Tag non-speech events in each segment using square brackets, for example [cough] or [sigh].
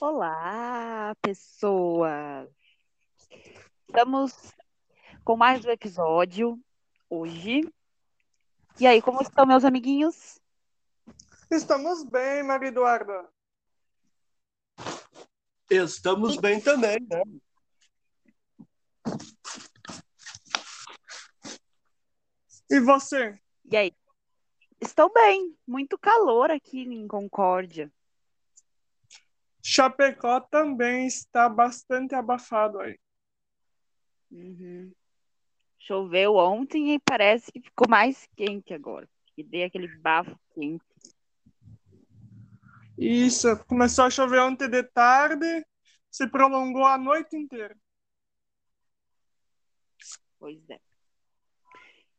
Olá, pessoas! Estamos com mais um episódio hoje. E aí, como estão, meus amiguinhos? Estamos bem, Maria Eduarda. Estamos bem também, né? E você? E aí? Estou bem. Muito calor aqui em Concórdia. Chapecó também está bastante abafado aí. Uhum. Choveu ontem e parece que ficou mais quente agora. Que deu aquele bafo quente. Isso, começou a chover ontem de tarde, se prolongou a noite inteira. Pois é.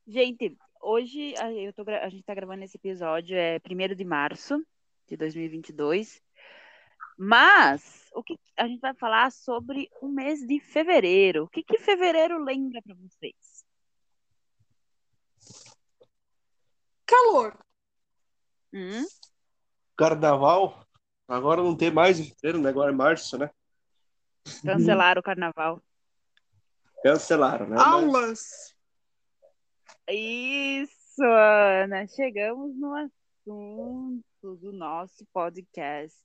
Gente, hoje a, eu tô, a gente está gravando esse episódio, é 1 de março de 2022. Mas o que a gente vai falar sobre o mês de fevereiro. O que, que fevereiro lembra para vocês? Calor. Hum? Carnaval. Agora não tem mais em fevereiro, né? Agora é março, né? Cancelaram o carnaval. Cancelaram, né? Aulas. Isso, Ana. Chegamos no assunto do nosso podcast.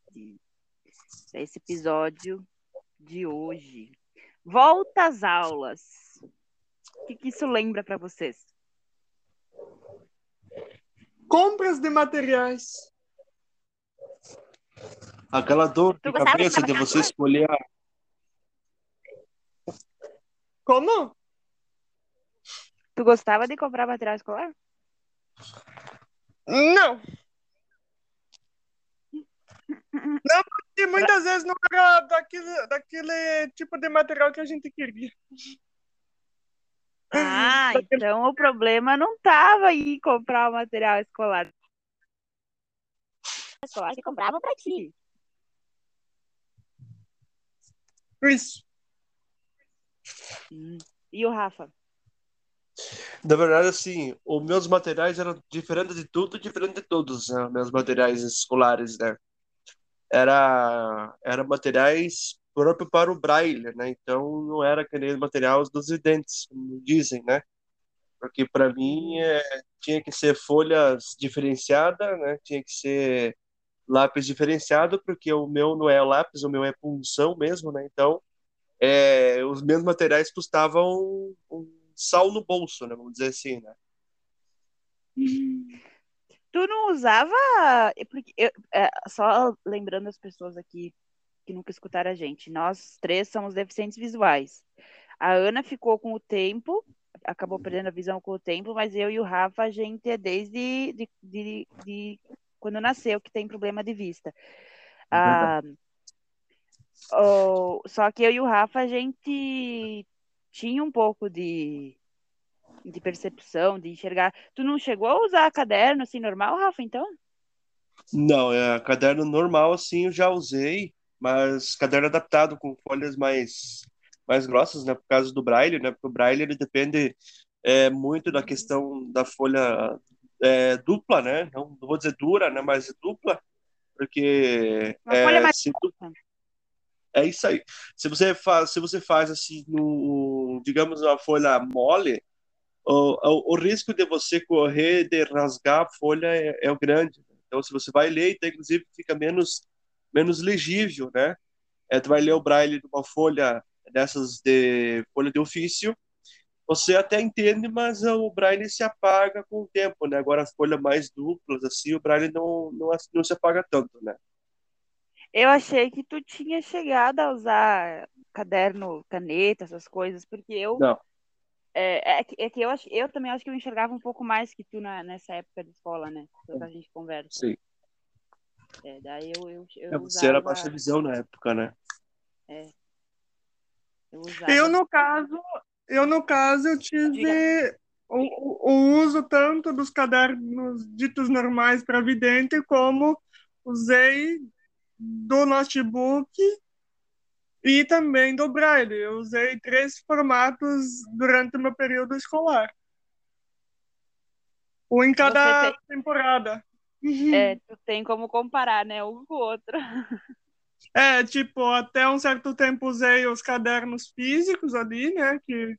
Esse episódio de hoje. Volta às aulas. O que, que isso lembra para vocês? Compras de materiais. Aquela dor de cabeça de você escolher Como? Tu gostava de comprar material escolar? Não. Não, porque muitas vezes não era daquele, daquele tipo de material que a gente queria. Ah, [laughs] então o problema não estava em comprar o material escolar. Escolar que comprava para ti. Isso. Hum. E o Rafa? Na verdade, assim, os meus materiais eram diferentes de tudo, diferente de todos, né? Meus materiais escolares, né? Era, era materiais próprios para o braille, né? Então, não era que nem materiais dos videntes, como dizem, né? Porque para mim é, tinha que ser folhas diferenciadas, né? Tinha que ser lápis diferenciado, porque o meu não é lápis, o meu é punção mesmo, né? Então, é, os meus materiais custavam um sal no bolso, né? Vamos dizer assim, né? Tu não usava. é porque eu- é, só lembrando as pessoas aqui que nunca escutaram a gente, nós três somos deficientes visuais. A Ana ficou com o tempo, acabou perdendo a visão com o tempo, mas eu e o Rafa, a gente é desde de, de- de quando nasceu que tem problema de vista. Ah, o- só que eu e o Rafa, a gente tinha um pouco de, de percepção, de enxergar. Tu não chegou a usar caderno assim normal, Rafa, então? Não, é caderno normal, assim, eu já usei, mas caderno adaptado com folhas mais, mais grossas, né? Por causa do braille, né? Porque o braille, ele depende é, muito da questão da folha é, dupla, né? Não, vou dizer dura, né? Mas dupla, porque Uma é, folha mais tu- É isso aí. Se você faz, se você faz assim, no, digamos, uma folha mole, o, o, o risco de você correr, de rasgar a folha é, é o grande. Então, se você vai ler, então, inclusive, fica menos, menos legível, né? É, tu vai ler o braille de uma folha dessas de folha de ofício, você até entende, mas o braille se apaga com o tempo, né? Agora, as folhas mais duplas, assim, o braille não, não, não se apaga tanto, né? Eu achei que tu tinha chegado a usar caderno, caneta, essas coisas, porque eu Não. É, é que, é que eu, ach- eu também acho que eu enxergava um pouco mais que tu na, nessa época de escola, né? Que a gente conversa. Sim. É, daí eu, eu, eu É, você era usava, baixa visão na época, né? eu usava. Eu, no caso, eu, no caso, eu tive o, o- o uso tanto dos cadernos ditos normais para vidente, como usei do notebook e também do braille. Eu usei três formatos durante o meu período escolar. Um em cada Você temporada. É, tu tem como comparar, né? Um com o outro. [laughs] É, tipo, até um certo tempo usei os cadernos físicos ali, né? Que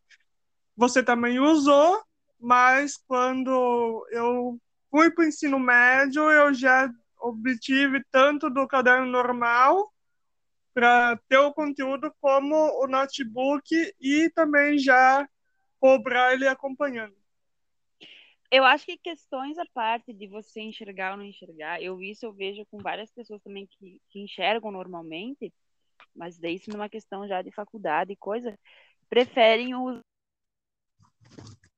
você também usou, mas quando eu fui para o ensino médio, eu já obtive tanto do caderno normal para ter o conteúdo como o notebook e também já cobrar ele acompanhando. Eu acho que questões à parte de você enxergar ou não enxergar, eu isso eu vejo com várias pessoas também que, que enxergam normalmente, mas daí isso numa questão já de faculdade e coisa, preferem o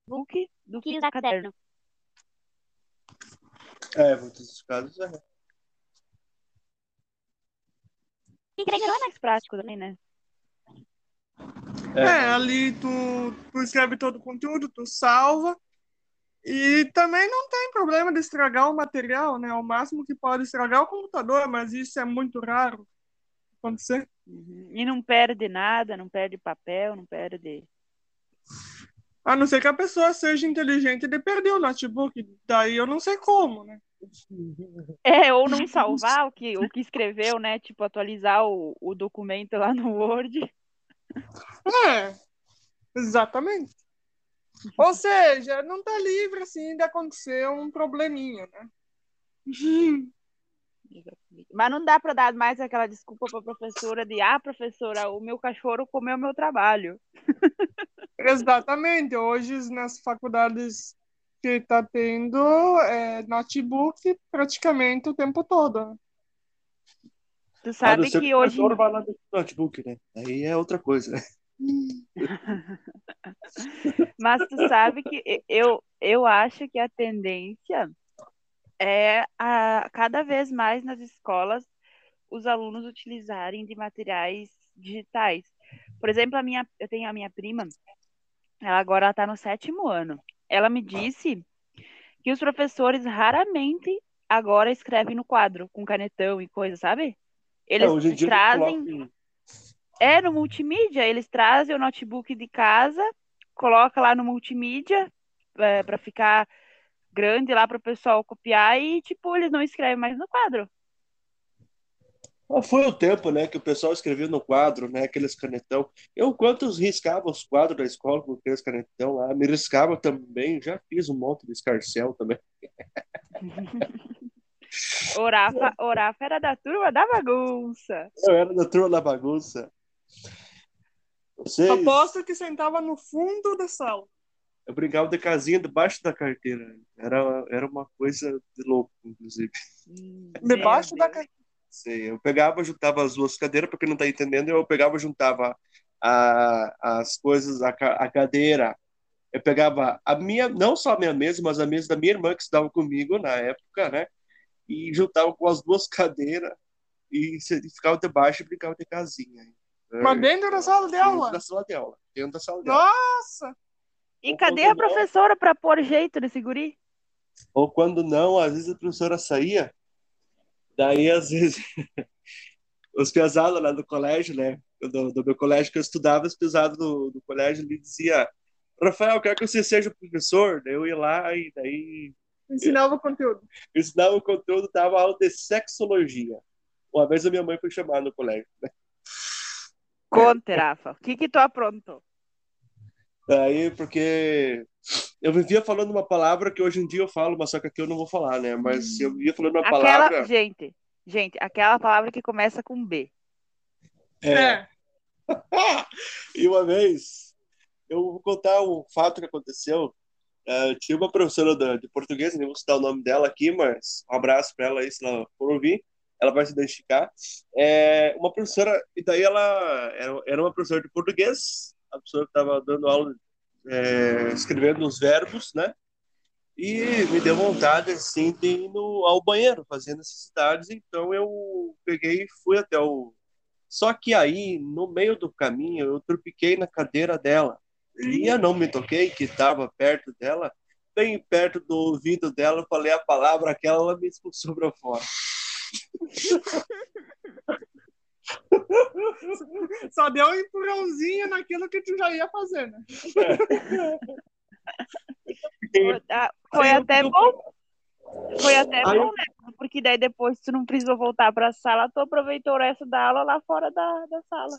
book do que usar caderno. É, muitos casos é. Querendo é mais prático também, né? É. é, ali tu, tu escreve todo o conteúdo, tu salva, e também não tem problema de estragar o material, né? O máximo que pode estragar é o computador, mas isso é muito raro acontecer. Uhum. E não perde nada, não perde papel, não perde. A não ser que a pessoa seja inteligente de perder o notebook. Daí eu não sei como, né? É, ou [laughs] não salvar o que, o que escreveu, né? Tipo, atualizar o, o documento lá no Word. É, exatamente. Ou seja, não está livre assim de acontecer um probleminha, né? Mas não dá para dar mais aquela desculpa para a professora de ah, professora, o meu cachorro comeu meu trabalho. Exatamente. Hoje nas faculdades que está tendo é, notebook praticamente o tempo todo. Né? Tu sabe que hoje. Vai lá notebook, né? Aí é outra coisa. [laughs] Mas tu sabe que eu, eu acho que a tendência é a cada vez mais nas escolas os alunos utilizarem de materiais digitais. Por exemplo, a minha, eu tenho a minha prima, ela agora está no sétimo ano. Ela me disse que os professores raramente agora escrevem no quadro com canetão e coisa, sabe? Eles é, trazem é no multimídia, eles trazem o notebook de casa, coloca lá no multimídia é, para ficar grande lá para o pessoal copiar e tipo eles não escrevem mais no quadro. Foi o tempo, né, que o pessoal escrevia no quadro, né, aqueles canetão. Eu, quantos riscava os quadros da escola com aqueles canetão lá, me riscava também, já fiz um monte de escarcel também. [laughs] Orafa, Orafa era da turma da bagunça. Eu era da turma da bagunça. Vocês... Aposto que sentava no fundo da sala. Eu brincava de casinha debaixo da carteira. Era, era uma coisa de louco, inclusive. Debaixo da carteira? Sim, eu pegava, juntava as duas cadeiras, porque não está entendendo, eu pegava, juntava a, as coisas, a, a cadeira. Eu pegava a minha, não só a minha mesa, mas a mesa da minha irmã que estava comigo na época, né? E juntava com as duas [laughs] cadeiras e ficava debaixo e brincava de casinha. Mas dentro da sala de aula? Dentro da sala de aula. Dentro da sala de aula. Nossa! E Ou cadê a professora para pôr jeito nesse guri? Ou quando não, às vezes a professora saía, daí às vezes [laughs] os pesados lá do colégio, né? Do, do, meu colégio que eu estudava, os pesados do, do colégio, ele dizia Rafael, quero que você seja professor. Daí eu ia lá e daí... Ensinava o conteúdo. Ensinava o conteúdo, dava aula de sexologia. Uma vez a minha mãe foi chamada no colégio, né? Conte, Rafa. O que que tu aprontou? Aí, porque eu vivia falando uma palavra que hoje em dia eu falo, mas só que aqui eu não vou falar, né? Mas eu vivia falando uma aquela, palavra. Gente, gente, aquela palavra que começa com B. É. é. [laughs] e uma vez, eu vou contar um fato que aconteceu. Uh, tinha uma professora de português, nem vou citar o nome dela aqui, mas um abraço para ela aí, se ela for ouvir ela vai se identificar. É uma professora, e daí ela era, era uma professora de português, a professora estava dando aula, é, escrevendo os verbos, né? E me deu vontade, assim, de ir no, ao banheiro, fazer necessidades, então eu peguei e fui até o... Só que aí, no meio do caminho, eu tropiquei na cadeira dela. E eu não me toquei, que estava perto dela, bem perto do ouvido dela, eu falei a palavra aquela, ela me expulsou para fora. [laughs] [laughs] Só deu um empurrãozinho naquilo que tu já ia fazer, né? Foi até bom. Foi até bom, né? porque daí depois tu não precisou voltar para a sala, tu aproveitou o resto da aula lá fora da, da sala.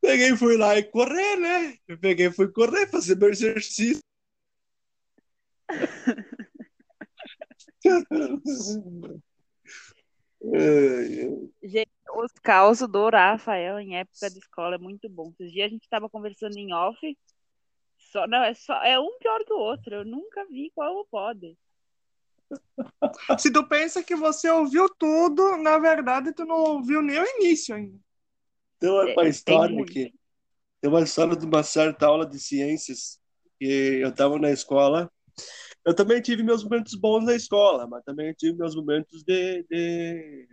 Peguei, fui lá e correr, né? Eu peguei, fui correr, fazer meu exercício. [laughs] [laughs] Os causos do Rafael em época de escola é muito bom. Esses dias a gente estava conversando em off, só, não, é, só, é um pior que o outro. Eu nunca vi qual pode. Se tu pensa que você ouviu tudo, na verdade tu não ouviu nem o início ainda. Tem uma, uma história aqui. Tem uma história de uma certa aula de ciências que eu estava na escola. Eu também tive meus momentos bons na escola, mas também tive meus momentos de, de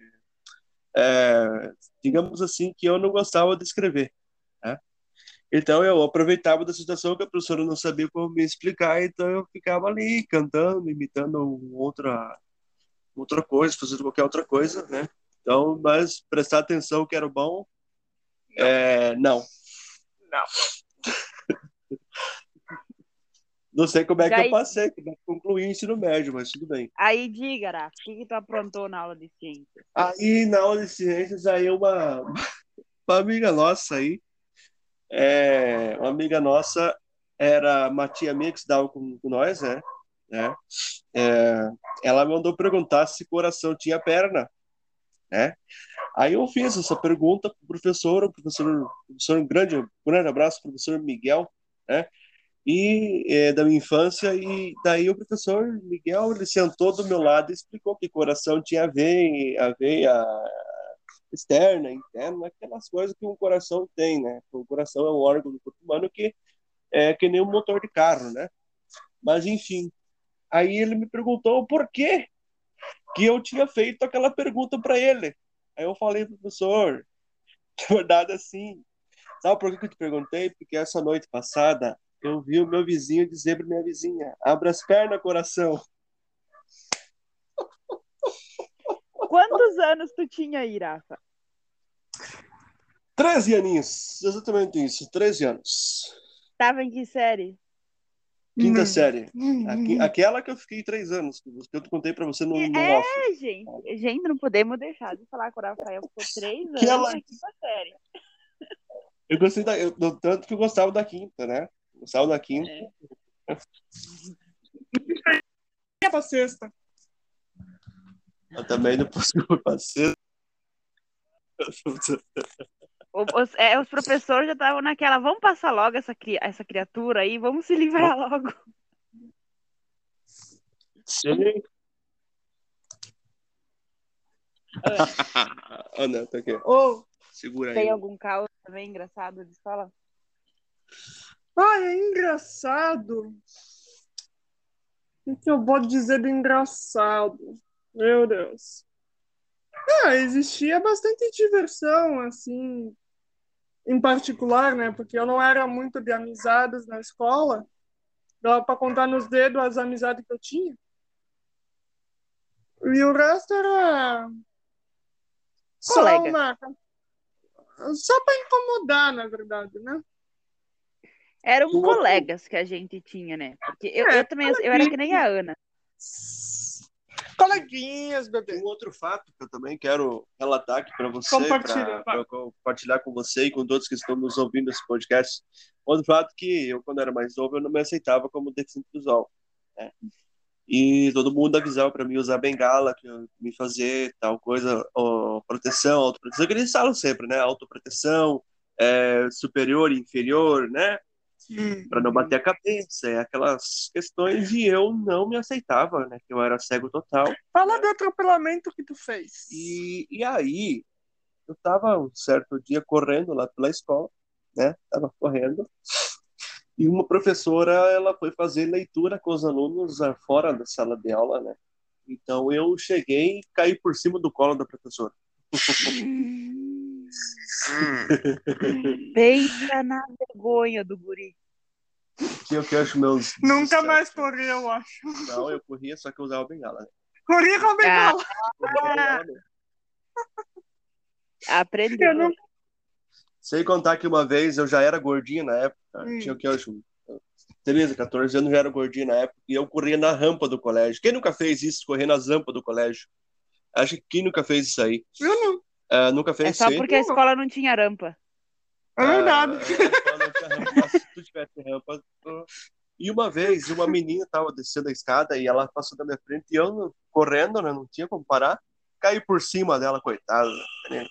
é, digamos assim, que eu não gostava de escrever. Né? Então eu aproveitava da situação que a professora não sabia como me explicar, então eu ficava ali cantando, imitando outra outra coisa, fazendo qualquer outra coisa, né? Então, mas prestar atenção que era bom, não. É, não. Não. Não sei como é que eu passei, como é que concluí o ensino médio, mas tudo bem. Aí diga, Rafa, o que, que tu aprontou na aula de ciências? Aí, na aula de ciências, aí uma, [laughs] uma amiga nossa aí, é, uma amiga nossa era uma tia minha que estudava com, com nós, né? né? É, ela mandou perguntar se coração tinha perna, né? Aí eu fiz essa pergunta para o professor, o professor, professor um grande, um grande abraço, professor Miguel, né? E é, da minha infância e daí o professor Miguel ele sentou do meu lado e explicou que coração tinha a veia, a veia externa, interna, aquelas coisas que um coração tem, né? O coração é um órgão do corpo humano que é que nem um motor de carro, né? Mas enfim, aí ele me perguntou por que que eu tinha feito aquela pergunta para ele. Aí eu falei professor, [laughs] na verdade assim, sabe por que eu te perguntei? Porque essa noite passada eu vi o meu vizinho dizer para minha vizinha: abra as pernas, coração. Quantos anos tu tinha aí, Rafa? 13 aninhos, exatamente isso, 13 anos. Tava em que série? Quinta hum. série. Aqui, aquela que eu fiquei três anos, que eu contei para você no, no É, off. gente. Gente, não podemos deixar de falar com o Rafael. Ficou três anos ela... na quinta série. Eu gostei da, eu, tanto que eu gostava da quinta, né? Saiu da quinta. É. é pra sexta. Eu também depois que eu pra sexta. Os, é, os professores já estavam naquela, vamos passar logo essa, essa criatura aí, vamos se livrar logo. Sim. [laughs] Ah, não, tá aqui. Oh, Segura tem aí. Tem algum caos também engraçado de escola? Ai, é engraçado. O que eu vou dizer de engraçado? Meu Deus. Ah, existia bastante diversão, assim, em particular, né? Porque eu não era muito de amizades na escola. Dava para contar nos dedos as amizades que eu tinha. E o resto era. Só uma. Só para incomodar, na verdade, né? Eram colegas que a gente tinha, né? Porque eu, é, eu também eu era que nem a Ana. Coleguinhas, bebê. Um outro fato que eu também quero relatar aqui para você, para compartilhar com você e com todos que estão nos ouvindo nesse podcast. Outro fato que eu, quando era mais novo, eu não me aceitava como deficiente visual. Né? E todo mundo avisava para mim usar bengala, que eu me fazer tal coisa, ó, proteção, autoproteção, que eles falam sempre, né? Autoproteção, é, superior e inferior, né? Para não bater a cabeça, é aquelas questões e eu não me aceitava, né? Que eu era cego total. Fala do atropelamento que tu fez. E, e aí, eu tava um certo dia correndo lá pela escola, né? Tava correndo. E uma professora, ela foi fazer leitura com os alunos ah, fora da sala de aula, né? Então eu cheguei e caí por cima do colo da professora. Pensa na vergonha do guri. Que eu que acho meus. Nunca mais corri, eu acho. Não, eu corria, só que eu usava bengala. Né? Corria com bengala. Ah. Aprendeu. Não... Sem contar que uma vez eu já era gordinho na época. Hum. Tinha o que eu acho. 13, 14 anos já era gordinho na época. E eu corria na rampa do colégio. Quem nunca fez isso, correr nas rampas do colégio? Acho que quem nunca fez isso aí? Eu não. Uh, nunca fez é isso só aí? porque a escola não tinha rampa. É verdade. Uh, se tu tivesse rampa. Tu... E uma vez, uma menina tava descendo a escada e ela passou da minha frente e eu correndo, né? Não tinha como parar. Caí por cima dela, coitada. Né?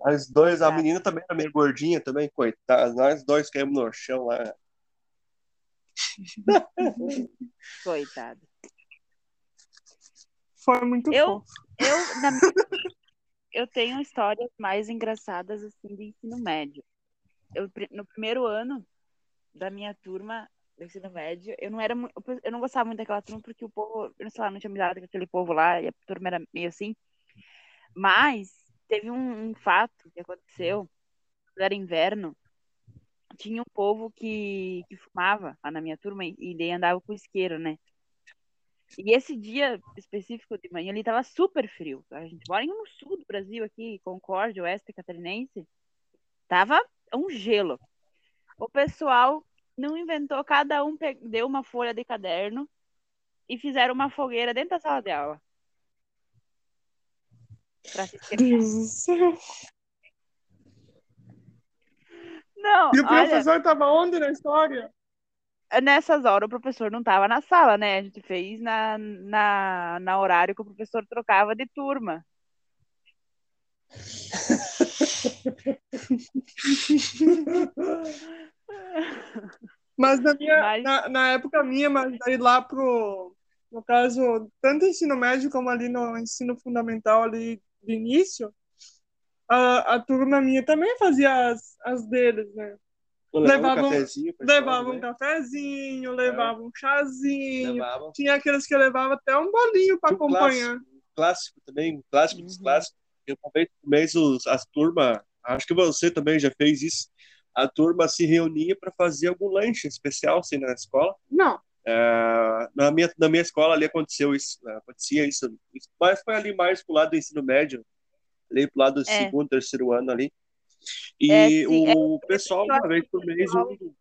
Nós dois, a menina também era meio gordinha também, coitada. Nós dois caímos no chão lá. [laughs] Coitado. Foi muito eu, fofo. Eu, na [laughs] minha, eu tenho histórias mais engraçadas assim de ensino médio. Eu, no primeiro ano da minha turma do ensino médio, eu não era eu não gostava muito daquela turma porque o povo, eu não sei lá, não tinha amizade com aquele povo lá e a turma era meio assim. Mas teve um, um fato que aconteceu, era inverno, tinha um povo que, que fumava lá na minha turma e, e daí andava com isqueiro, né? E esse dia específico de manhã, ele tava super frio. A gente mora no sul do Brasil, aqui, Concórdia, Oeste Catarinense. Tava um gelo. O pessoal não inventou, cada um deu uma folha de caderno e fizeram uma fogueira dentro da sala de aula. Pra se. Não, E o olha, professor tava onde na história? Nessas horas o professor não estava na sala, né? A gente fez na, na, na horário que o professor trocava de turma. Mas na minha, Mas- Na, na época minha, mas daí lá pro, no caso, tanto ensino médio como ali no ensino fundamental ali de início, a, a turma minha também fazia as, as deles, né? Levava Levavam- um cafezinho Levava um né? cafezinho, levava um chazinho, Levava. tinha aqueles que levavam até um bolinho para acompanhar. clássico, um clássico também, um clássico dos Uhum. clássicos. Eu por mês os, as turmas, acho que você também já fez isso, a turma se reunia para fazer algum lanche especial assim, na escola. Não, É, na, minha, na minha escola ali aconteceu isso, né? acontecia isso, isso, mas foi ali mais pro lado do ensino médio, ali pro lado do É. segundo, terceiro ano ali. E É, sim, o pessoal, eu uma vez por mês, pessoal- um,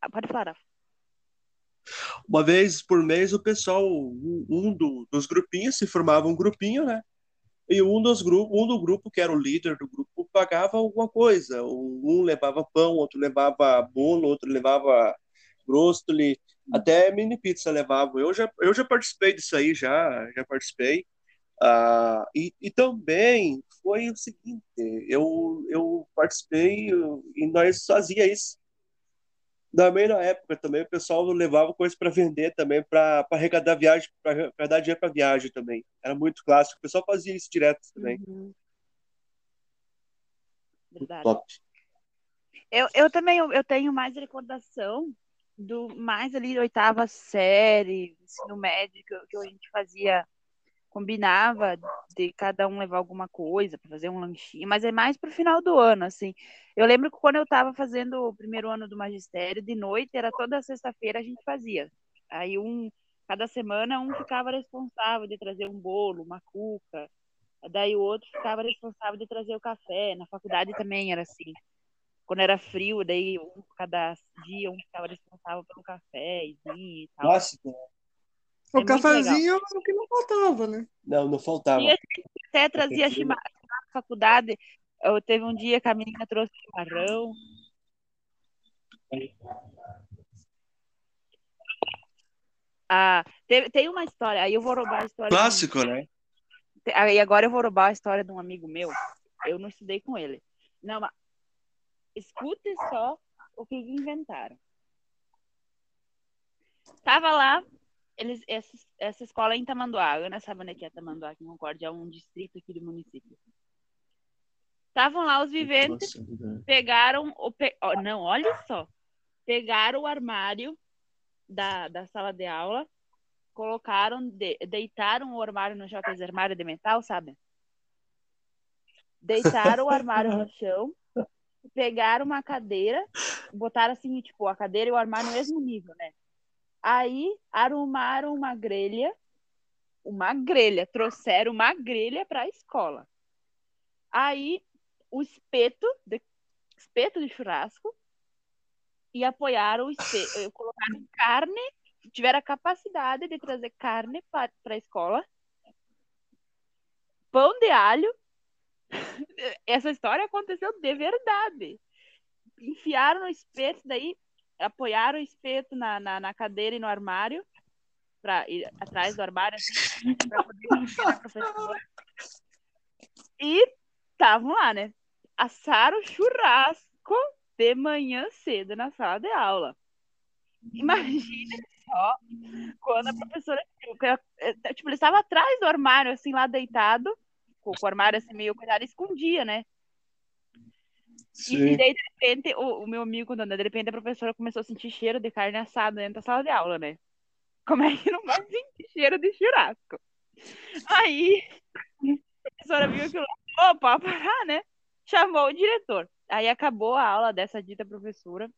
Ah, Pode falar. uma vez por mês o pessoal, um, do- dos grupinhos se formava um grupinho, né? E um dos grupos, um do grupo que era o líder do grupo pagava alguma coisa. Um levava pão, outro levava bolo, outro levava grostoli, até mini pizza levava. Eu já eu já participei disso aí já, já participei. Ah, e, e também foi o seguinte, eu eu participei e nós fazia isso também na época também o pessoal levava coisa para vender também para arrecadar viagem para dar dinheiro para viagem também era muito clássico o pessoal fazia isso direto também Uhum. Verdade. top Eu, eu também eu, eu tenho mais recordação do mais ali oitava série, ensino médio, que, que a gente fazia, combinava de cada um levar alguma coisa para fazer um lanchinho, mas é mais pro final do ano, assim. Eu lembro que quando eu estava fazendo o primeiro ano do magistério, de noite, era toda sexta-feira a gente fazia. Aí um, cada semana um ficava responsável de trazer um bolo, uma cuca, daí o outro ficava responsável de trazer o café. Na faculdade também era assim quando era frio, daí um, cada dia um ficava responsável pelo café e tal. clássico o muito cafezinho era o que não faltava, né? não não faltava E até trazia chimarrão na faculdade. Eu teve um dia que a menina trouxe chimarrão. Ah, teve- tem uma história, aí eu vou roubar a história. de um- clássico né Aí agora eu vou roubar a história de um amigo meu. Eu não estudei com ele. Não, mas escute só o que inventaram. Tava lá, eles, essa, essa escola é em Tamanduá. Ana sabe onde é que é Tamanduá, que Concórdia é um distrito aqui do município. Estavam lá os viventes, Nossa, pegaram o. Pe... ó, não, olha só. Pegaram o armário da, da sala de aula, colocaram, de- deitaram o armário no chão, aqueles armário de metal, sabe? Deitaram o armário no [laughs] chão, pegaram uma cadeira, botaram assim, tipo, a cadeira e o armário no mesmo nível, né? Aí arrumaram uma grelha, uma grelha, trouxeram uma grelha para a escola. Aí o espeto, de, espeto de churrasco, e apoiaram o espeto, colocaram carne tiveram a capacidade de trazer carne para a escola, pão de alho. [laughs] Essa história aconteceu de verdade. Enfiaram no espeto, daí apoiaram o espeto na, na, na cadeira e no armário, pra, ir atrás do armário, assim, para poder a professora. E estavam lá, né? Assaram churrasco de manhã cedo na sala de aula. Imagina só quando a professora. Tipo, ele estava atrás do armário, assim, lá deitado, com o armário assim, meio cuidado, escondia, né? Sim. E daí, de repente, o, o meu amigo contando, de repente a professora começou a sentir cheiro de carne assada dentro da sala de aula, né? Como é que não vai sentir cheiro de churrasco? Aí, a professora viu aquilo opa, parar, né? Chamou o diretor. Aí acabou a aula dessa dita professora.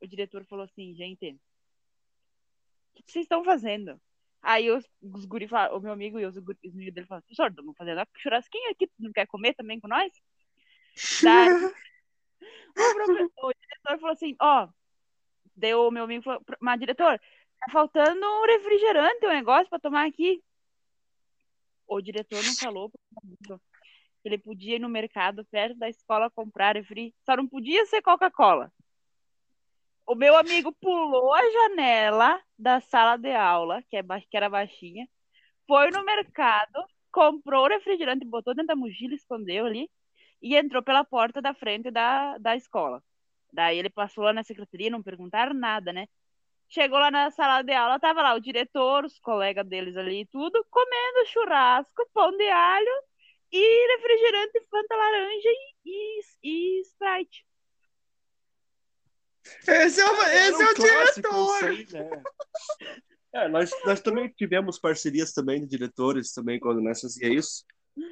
O diretor falou assim, gente, o que vocês estão fazendo? Aí os, os guri falaram, o meu amigo e os, os meninos dele falaram, professor, estamos fazendo a churrasquinha aqui, não quer comer também com nós? Daí, [laughs] o, diretor falou assim, ó, deu o meu amigo falou, mas diretor, tá faltando um refrigerante, um negócio para tomar aqui. O diretor não falou ele podia ir no mercado perto da escola comprar refri, só não podia ser Coca-Cola. O meu amigo pulou a janela da sala de aula, que, é, que era baixinha, foi no mercado, comprou o refrigerante, botou dentro da mochila, escondeu ali, e entrou pela porta da frente da, da escola. Daí ele passou lá na secretaria, não perguntaram nada, né? Chegou lá na sala de aula, tava lá o diretor, os colegas deles ali e tudo, comendo churrasco, pão de alho e refrigerante Fanta laranja e, e, e Sprite. Esse é o, esse é o diretor! Aí, né? É, nós, nós também tivemos parcerias também de diretores também quando nós fazia isso.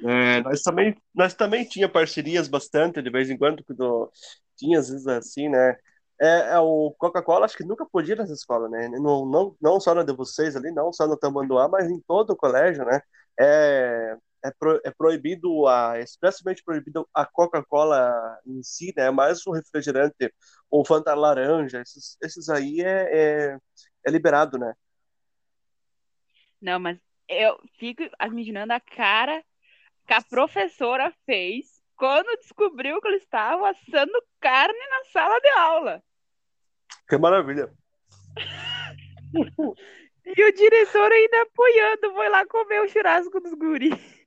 É, nós também nós também tinha parcerias bastante de vez em quando quando tinha às vezes assim, né? É, é o Coca-Cola acho que nunca podia nessa escola, né? Não, não, não só na de vocês ali, não só no Tamanduá, mas em todo o colégio, né? É, é, pro, é proibido, a, é expressamente proibido a Coca-Cola em si, né? Mais o refrigerante ou Fanta laranja, esses, esses aí é, é, é liberado, né? Não, mas eu fico imaginando a cara que a professora fez quando descobriu que eles estavam assando carne na sala de aula. Que maravilha! e o diretor ainda apoiando, foi lá comer o churrasco dos guris.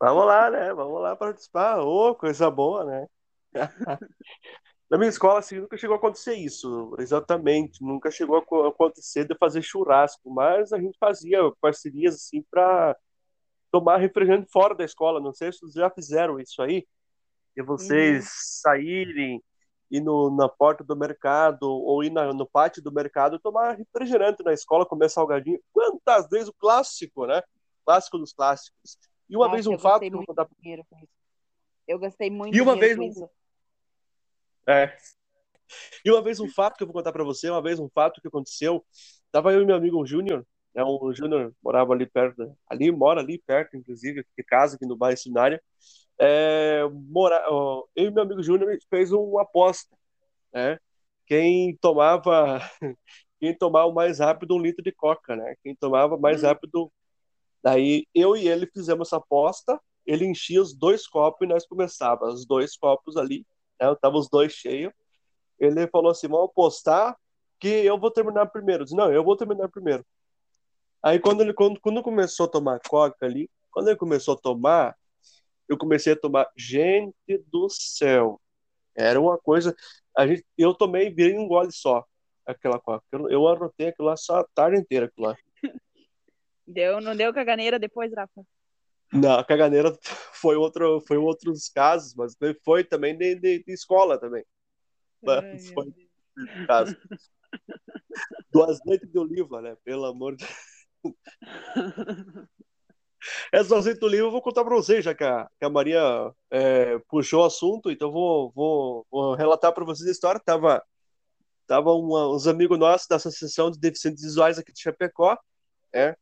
Vamos lá, né? Vamos lá participar. Ô, oh, coisa boa, né? [laughs] Na minha escola, assim, nunca chegou a acontecer isso, exatamente. Nunca chegou a acontecer de fazer churrasco, mas a gente fazia parcerias, assim, para tomar refrigerante fora da escola. Não sei se vocês já fizeram isso aí, e vocês uhum. saírem, ir no, na porta do mercado ou ir na, no pátio do mercado tomar refrigerante na escola, comer salgadinho. Quantas vezes o clássico, né? Clássico dos clássicos. E uma Nossa, vez um fato que eu vou contar. Eu gostei muito e uma vez um... É. E uma vez um fato que eu vou contar para você, uma vez um fato que aconteceu, tava eu e meu amigo Júnior, é um Júnior morava ali perto, ali mora ali perto, inclusive, que casa aqui no bairro Sinária. É, mora, eu e meu amigo Júnior fez uma aposta, né? Quem tomava [laughs] quem tomava mais rápido um litro de coca, né? Quem tomava mais hum. rápido Daí eu e ele fizemos essa aposta, ele enchia os dois copos e nós começávamos, os dois copos ali, né? Tava os dois cheios. Ele falou assim: vamos apostar que eu vou terminar primeiro. Eu disse, não, eu vou terminar primeiro. Aí quando ele quando, quando começou a tomar coca ali, quando ele começou a tomar, eu comecei a tomar, gente do céu. Era uma coisa, a gente, eu tomei e virei um gole só aquela coca. Eu, eu arrotei aquilo lá só a tarde inteira aquilo lá. Deu, não deu caganeira depois, Rafa? Não, a caganeira foi outro, foi outros casos, mas foi também de, de, de escola também. Ai, foi caso. Do azeite de oliva, né? Pelo amor de Essa azeite de oliva eu vou contar para vocês, já que a, que a Maria é, puxou o assunto, então vou, vou, vou relatar para vocês a história. Tava, tava uma, uns amigos nossos da Associação de Deficientes Visuais aqui de Chapecó, né?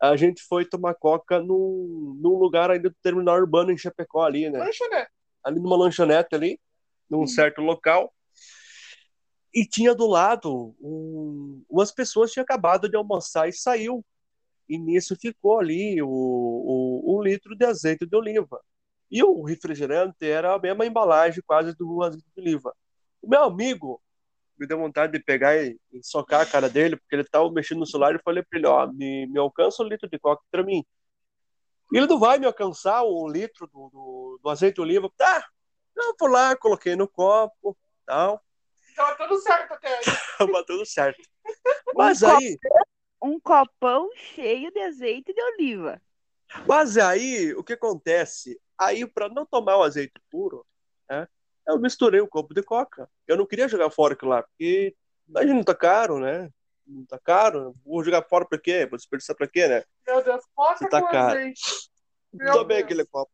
a gente foi tomar coca num, num lugar ainda do terminal urbano em Chapecó ali, né? Lanchonete. Ali numa lanchonete ali, num hum. certo local. E tinha do lado um, umas pessoas tinham acabado de almoçar e saiu. E nisso ficou ali o, o, um litro de azeite de oliva. E o refrigerante era a mesma embalagem quase do azeite de oliva. O meu amigo me deu vontade de pegar e, e socar a cara dele, porque ele estava mexendo no celular e falei para ele, ó, me, me alcança um litro de coca para mim. Ele não vai me alcançar o litro do, do, do azeite de oliva. Tá, eu fui lá, coloquei no copo, tal. Tava tudo certo até aí. Tava tudo certo. [laughs] Mas um aí... Copão, um copão cheio de azeite de oliva. Mas aí, o que acontece? Aí, para não tomar o azeite puro, né, eu misturei um copo de coca. Eu não queria jogar fora aquilo lá, porque imagina, tá caro, né? Não tá caro. Vou jogar fora pra quê? Vou desperdiçar pra quê, né? Meu Deus, coca tá com caro. azeite. Meu tomei Deus. aquele copo.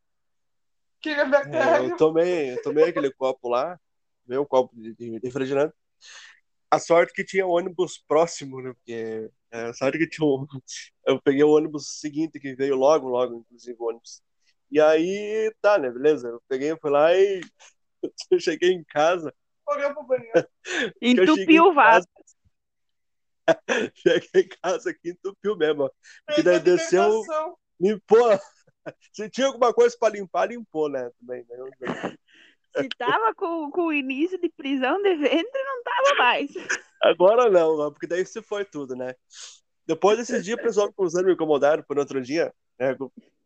Que é, eu tomei, eu tomei aquele copo lá, meu copo de, de refrigerante. A sorte que tinha um ônibus próximo, né? Porque é, a sorte que tinha um... [laughs] Eu peguei o ônibus seguinte, que veio logo, logo, inclusive, o ônibus. E aí, tá, né? Beleza. Eu peguei, fui lá e [laughs] eu cheguei em casa. Pro banheiro. [laughs] Entupiu o vaso. cheguei em casa aqui, entupiu mesmo. E daí desceu, limpou. Se tinha alguma coisa para limpar, limpou, né? Também, né? Se tava com, com o início de prisão de ventre, não tava mais. Agora não, porque daí se foi tudo, né? Depois desses dias, o pessoal cruzando me incomodaram por outro dia. Né?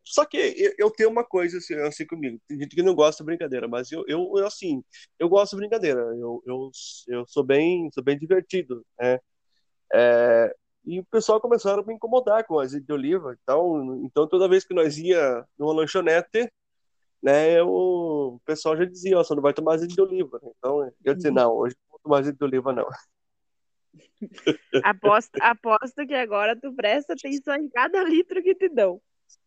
Só que eu, tenho uma coisa assim, assim, comigo. Tem gente que não gosta de brincadeira, mas eu, eu, eu assim, eu gosto de brincadeira. Eu, eu, eu sou bem, sou bem divertido, né? É, e o pessoal começaram a me incomodar com azeite de oliva. Então, então toda vez que nós ia numa lanchonete, né, eu, o pessoal já dizia, ó, oh, você não vai tomar azeite de oliva. Então eu disse, não, hoje não vou tomar azeite de oliva, não. [laughs] Aposto, aposto que agora tu presta atenção em cada litro que te dão.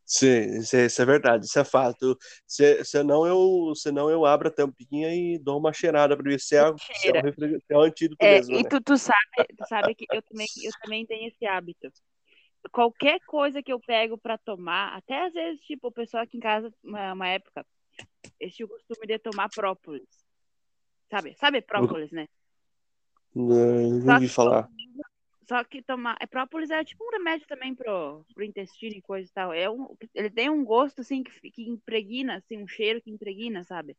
Sim, isso é, isso é verdade, isso é fato. Se, senão, eu, senão eu abro a tampinha e dou uma cheirada para ver se é, se é, um, se é um antídoto é, mesmo. E né? tu, tu, sabe, tu sabe que eu também, eu também tenho esse hábito. Qualquer coisa que eu pego para tomar, até às vezes, tipo, o pessoal aqui em casa, uma, uma época, eles tinham o costume de tomar própolis. Sabe? Sabe própolis, né? Não, não ouvi falar. Só que tomar. É própolis é tipo um remédio também pro, pro intestino e coisa e tal. É um, ele tem um gosto assim que, que impregna, assim, um cheiro que impregna, sabe?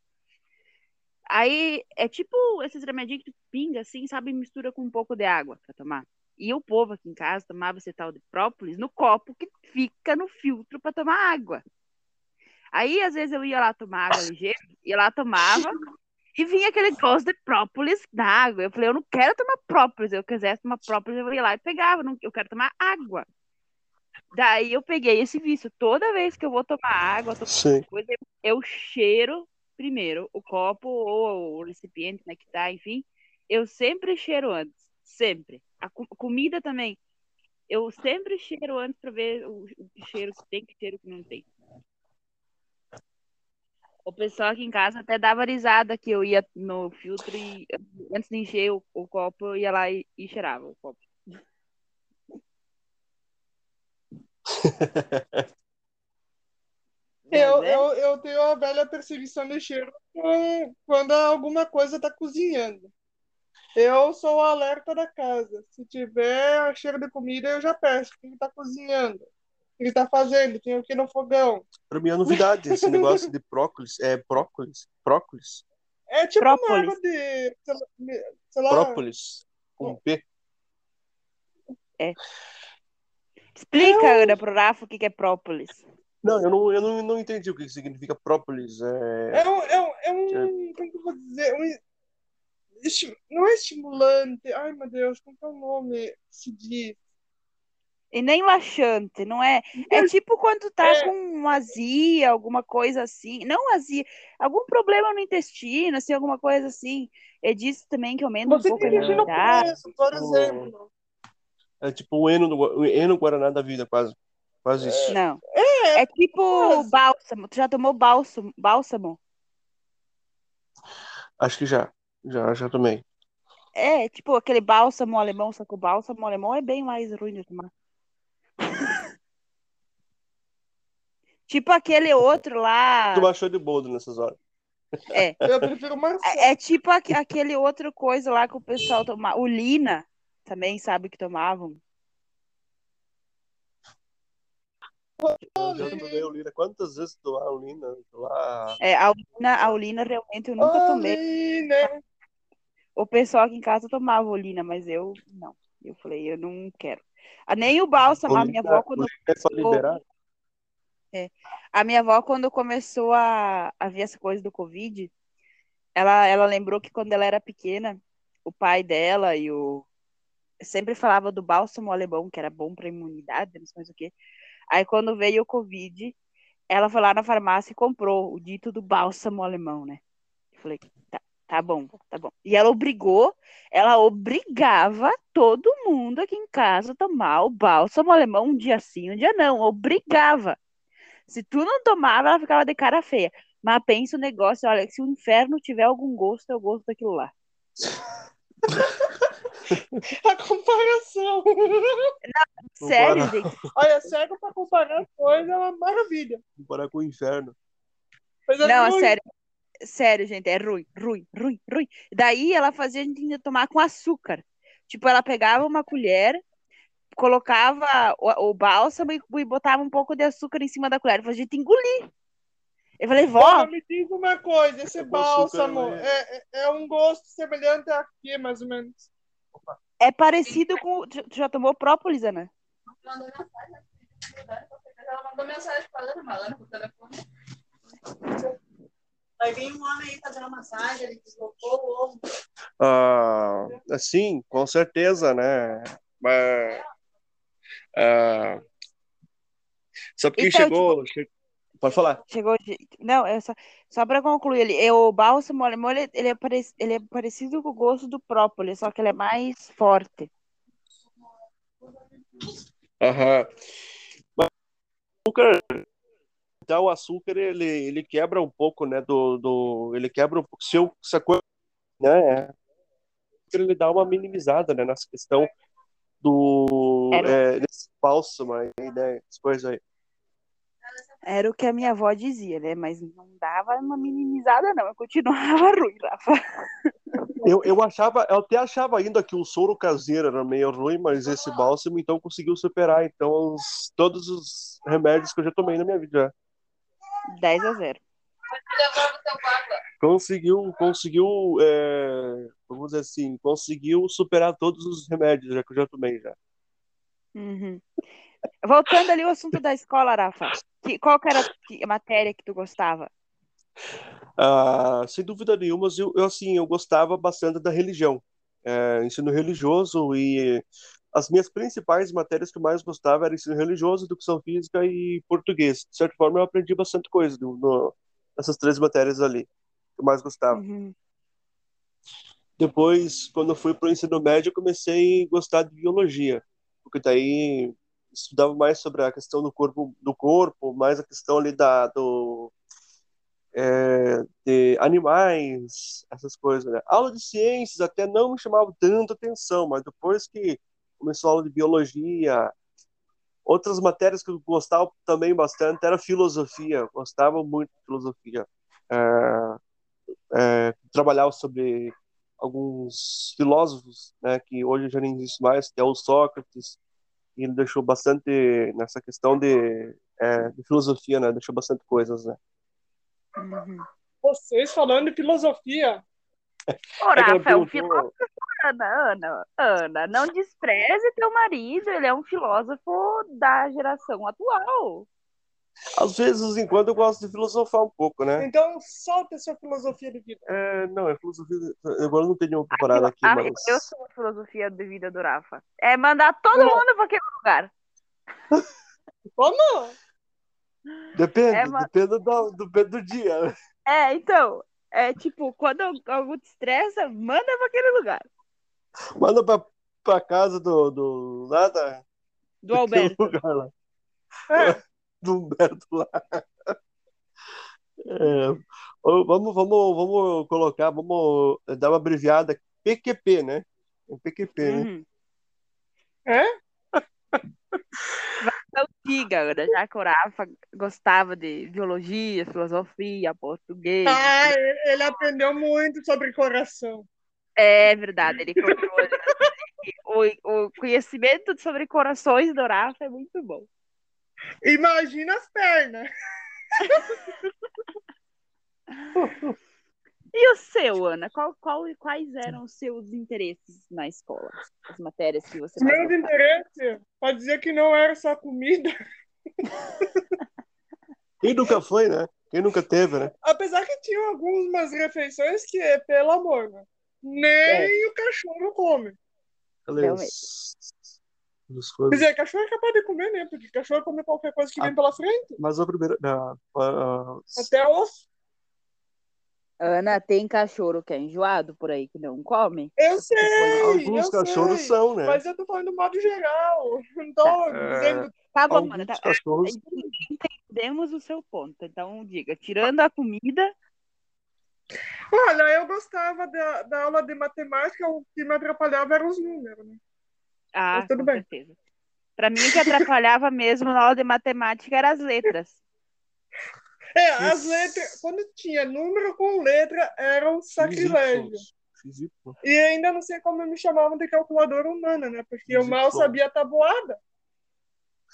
Aí é tipo esses remedinhos que tu pinga, assim, sabe? Mistura com um pouco de água pra tomar. E o povo aqui em casa tomava esse tal de própolis no copo que fica no filtro para tomar água. Aí, às vezes, eu ia lá tomar água ligeira, ia lá, tomava, e vinha aquele gosto de própolis na água. Eu falei, eu não quero tomar própolis. Eu quisesse tomar própolis, eu ia lá e pegava. Eu quero tomar água. Daí eu peguei esse vício. Toda vez que eu vou tomar água, coisa, eu cheiro primeiro o copo ou o recipiente, né, que tá, enfim. Eu sempre cheiro antes. Sempre. A comida também. Eu sempre cheiro antes para ver o, o cheiro que tem, que cheiro que não tem. O pessoal aqui em casa até dava risada que eu ia no filtro e antes de encher o, o copo, eu ia lá e, e cheirava o copo. [laughs] eu, é? eu, eu tenho a velha perseguição de cheiro quando alguma coisa está cozinhando. Eu sou o alerta da casa. Se tiver cheiro de comida, eu já peço quem está cozinhando ele tá fazendo, tem o que no fogão. Pra mim é novidade esse [laughs] negócio de prócolis. É prócolis? Prócolis? É tipo própolis. uma de. Sei lá. Própolis. Com P. É. Explica, é Ana, pro Rafa o que é própolis. Não, eu não, eu não, não entendi o que significa própolis. É, é um. É um, é um é... Como que eu vou dizer? Um, não é estimulante. Ai, meu Deus, como é o nome se diz? E nem laxante, não é? É tipo quando tá é. com azia, alguma coisa assim. Não azia, algum problema no intestino, assim, alguma coisa assim. É disso também que aumenta Você um pouco a imunidade. Por exemplo. É tipo o eno, o eno guaraná da vida, quase. Quase isso. Não. É, é tipo quase. bálsamo. Tu já tomou bálsamo? bálsamo? Acho que já. Já, já tomei. É, tipo aquele bálsamo alemão, só que o bálsamo alemão é bem mais ruim de tomar. [laughs] tipo aquele outro lá. Tu baixou de boldo nessas horas. É. [laughs] Eu prefiro Marcel. É, é tipo aque- aquele outro coisa lá que o pessoal tomava. O Lina também sabe que tomavam. Eu já tomei. Quantas vezes tu lá, Olina? Tu lá... É, a Olina, a realmente eu nunca tomei. Ali, né? O pessoal aqui em casa tomava Olina, mas eu não. Eu falei, eu não quero. Ah, Nem o bálsamo, a minha avó, quando é só liberar? A minha avó, quando começou a, a ver essa coisa do Covid, ela, ela lembrou que quando ela era pequena, o pai dela e o. Sempre falava do bálsamo alemão, que era bom para imunidade, não sei mais o quê. Aí, quando veio o Covid, ela foi lá na farmácia e comprou o dito do bálsamo alemão, né? Eu falei, tá, tá bom, tá bom. E ela obrigou, ela obrigava todo mundo aqui em casa a tomar o bálsamo alemão um dia sim, um dia não. Obrigava. Se tu não tomava, ela ficava de cara feia. Mas pensa o negócio, olha, se o inferno tiver algum gosto, é o gosto daquilo lá. [laughs] A comparação. Sério, Comparar- gente. Olha, cego pra comparar coisa é uma maravilha. Comparar com o inferno. Mas Não, é sério. Sério, gente, é ruim, ruim, ruim, ruim. Daí ela fazia a gente ainda tomar com açúcar. Tipo, ela pegava uma colher, colocava o, o bálsamo e, e botava um pouco de açúcar em cima da colher. Pra gente engolir. Eu falei, vó, me diz uma coisa, esse bálsamo é- é, é, é um gosto semelhante a quê, mais ou menos? é parecido com. Tu já tomou própolis, Ana? Mandou mensagem aqui, ela mandou mensagem mas Ana por telefone. Vai vir um homem aí fazendo massagem, ele deslocou o ovo. Ah, sim, com certeza, né? Mas, ah, sabe que Então, chegou, che- Pode falar. Chegou. Não, é só, só para concluir, ele, é, o bálsamo alemão, ele, ele, é parec, ele é parecido com o gosto do própolis, só que ele é mais forte. Aham. Mas então, o açúcar ele, ele quebra um pouco, né? Do, do, ele quebra um pouco. Se eu, essa coisa, né? Ele dá uma minimizada, né? Nessa questão do é, desse bálsamo aí, né? Essas coisas aí. Era o que a minha avó dizia, né? Mas não dava uma minimizada, não. Eu continuava [laughs] ruim, Rafa. Eu, eu achava, eu até achava ainda que o soro caseiro era meio ruim, mas esse bálsamo então conseguiu superar então os, todos os remédios que eu já tomei na minha vida. Já. 10 a 0. Levava o teu quarto. Conseguiu, conseguiu, é, vamos dizer assim, conseguiu superar todos os remédios já que eu já tomei já. Uhum. Voltando ali ao assunto da escola, Rafa. Que, qual que era a matéria que tu gostava? Ah, sem dúvida nenhuma, eu, eu assim, eu gostava bastante da religião, é, ensino religioso e as minhas principais matérias que eu mais gostava era ensino religioso, educação física e português. De certa forma, eu aprendi bastante coisa no, no- nessas três matérias ali que eu mais gostava. Uhum. Depois, quando eu fui para o ensino médio, eu comecei a gostar de biologia, porque daí estudava mais sobre a questão do corpo, do corpo, mais a questão ali da do é, de animais, essas coisas. Né? Aula de ciências até não me chamava tanto atenção, mas depois que começou a aula de biologia, outras matérias que eu gostava também bastante era filosofia, eu gostava muito de filosofia. É, é, trabalhava sobre alguns filósofos, né, que hoje já nem existe mais, que é o Sócrates, e ele deixou bastante nessa questão de, é, de filosofia, né, deixou bastante coisas, né. Uhum. Vocês falando de filosofia. Ô, É ela Rafa, é um perguntou- filósofo, Ana, Ana, Ana, não despreze teu marido, ele é um filósofo da geração atual. Às vezes, em quando, eu gosto de filosofar um pouco, né. Então, solta a sua filosofia de vida. É, não, é filosofia. Agora eu não tenho nenhuma preparada aqui, Ah, mas. Eu sou a filosofia de vida do Rafa. É mandar todo Não. mundo para aquele lugar. [laughs] Como? Depende, É, mas- depende do, do, do dia. É, então, é tipo, quando algo te estressa, manda para aquele lugar. Manda pra, pra casa do, do. Lá da, Do Alberto. lugar lá. É. [laughs] Do Humberto lá. É, vamos, vamos, vamos colocar, vamos dar uma abreviada. PQP, né? É PQP, né? Uhum. É? [laughs] Diga, já que o Rafa gostava de biologia, filosofia, português. Ah, ele aprendeu muito sobre coração. É verdade, ele né? o, o conhecimento sobre corações do Rafa é muito bom. Imagina as pernas. [laughs] E o seu, Ana? Qual, qual, quais eram os seus interesses na escola? As matérias que você Os mais meus interesses, pode dizer que não era só comida. Quem nunca foi, né? Quem nunca teve, né? Apesar que tinham algumas refeições que, pelo amor, né? Nem É. o cachorro come. Aquelas Quer coisas. dizer, cachorro é capaz de comer, né? Porque cachorro come qualquer coisa que vem Ah. pela frente. Mas o primeiro. Não, ah, Até osso. Ana, tem cachorro que é enjoado por aí que não come? Eu sei, alguns eu cachorros sei. são, né? Mas eu tô falando do modo geral. [laughs] Não tô É. dizendo. Tá bom, Alguns tá, cachorros. entendemos o seu ponto. Então, diga, tirando a comida, Olha, eu gostava da, da aula de matemática, o que me atrapalhava eram os números, né? ah, Mas tudo com bem. certeza. Pra mim, o que atrapalhava [laughs] mesmo na aula de matemática eram as letras. É, as letras, quando tinha número com letra, era um sacrilégio. Físico. E ainda não sei como me chamavam de calculadora humana, né? Porque eu mal sabia a tabuada.